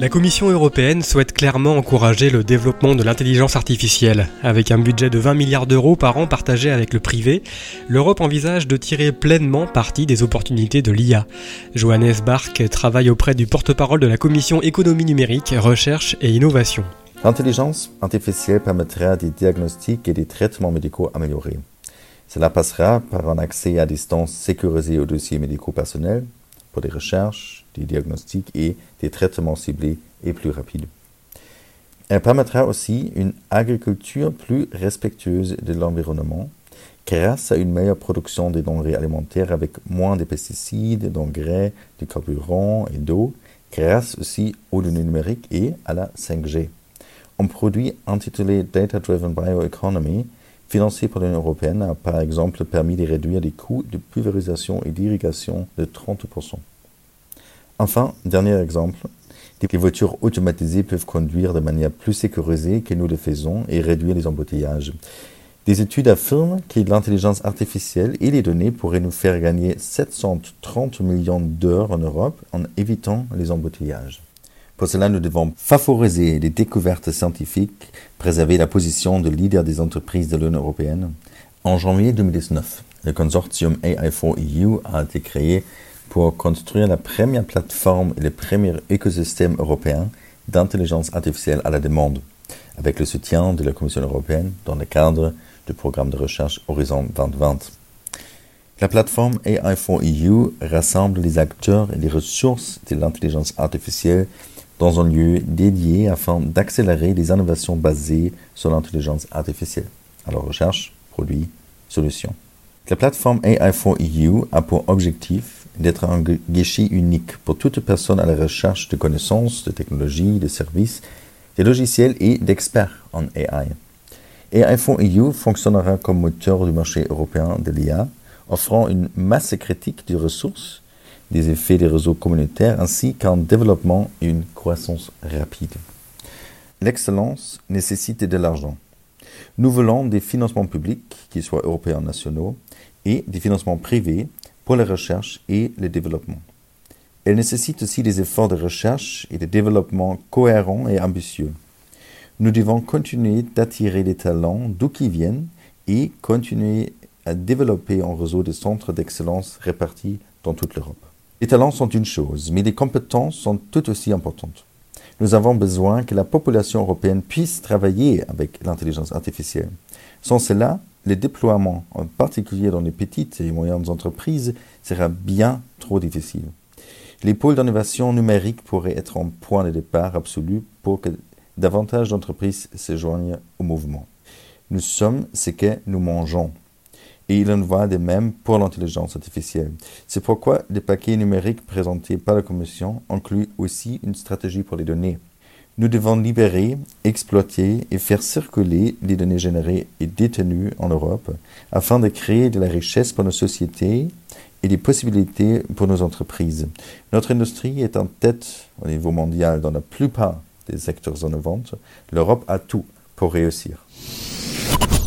La Commission européenne souhaite clairement encourager le développement de l'intelligence artificielle. Avec un budget de 20 milliards d'euros par an partagé avec le privé, l'Europe envisage de tirer pleinement parti des opportunités de l'IA. Johannes Bach travaille auprès du porte-parole de la Commission économie numérique, recherche et innovation. L'intelligence artificielle permettra des diagnostics et des traitements médicaux améliorés. Cela passera par un accès à distance sécurisé aux dossiers médicaux personnels, des recherches, des diagnostics et des traitements ciblés et plus rapides. Elle permettra aussi une agriculture plus respectueuse de l'environnement grâce à une meilleure production des denrées alimentaires avec moins de pesticides, d'engrais, de carburant et d'eau, grâce aussi aux données numériques et à la 5G. Un produit intitulé Data Driven Bioeconomy, financé par l'Union européenne, a par exemple permis de réduire les coûts de pulvérisation et d'irrigation de 30%. Enfin, dernier exemple, les voitures automatisées peuvent conduire de manière plus sécurisée que nous le faisons et réduire les embouteillages. Des études affirment que l'intelligence artificielle et les données pourraient nous faire gagner 730 millions d'heures en Europe en évitant les embouteillages. Pour cela, nous devons favoriser les découvertes scientifiques, préserver la position de leader des entreprises de l'Union européenne. En janvier 2019, le consortium AI4EU a été créé pour construire la première plateforme et le premier écosystème européen d'intelligence artificielle à la demande, avec le soutien de la Commission européenne dans le cadre du programme de recherche Horizon 2020. La plateforme AI4EU rassemble les acteurs et les ressources de l'intelligence artificielle dans un lieu dédié afin d'accélérer les innovations basées sur l'intelligence artificielle. Alors recherche, produits, solutions. La plateforme AI4EU a pour objectif d'être un guichet unique pour toute personne à la recherche de connaissances, de technologies, de services, de logiciels et d'experts en AI. AI4EU fonctionnera comme moteur du marché européen de l'IA, offrant une masse critique de ressources, des effets des réseaux communautaires ainsi qu'un développement et une croissance rapide. L'excellence nécessite de l'argent. Nous voulons des financements publics, qu'ils soient européens ou nationaux, et des financements privés pour la recherche et le développement. Elle nécessite aussi des efforts de recherche et de développement cohérents et ambitieux. Nous devons continuer d'attirer les talents d'où qu'ils viennent et continuer à développer un réseau de centres d'excellence répartis dans toute l'Europe. Les talents sont une chose, mais les compétences sont tout aussi importantes. Nous avons besoin que la population européenne puisse travailler avec l'intelligence artificielle. Sans cela, le déploiement, en particulier dans les petites et moyennes entreprises, sera bien trop difficile. Les pôles d'innovation numérique pourraient être un point de départ absolu pour que davantage d'entreprises se joignent au mouvement. Nous sommes ce que nous mangeons. Et il en va de même pour l'intelligence artificielle. C'est pourquoi le paquet numérique présenté par la Commission inclut aussi une stratégie pour les données. Nous devons libérer, exploiter et faire circuler les données générées et détenues en Europe afin de créer de la richesse pour nos sociétés et des possibilités pour nos entreprises. Notre industrie est en tête au niveau mondial dans la plupart des secteurs innovants. L'Europe a tout pour réussir.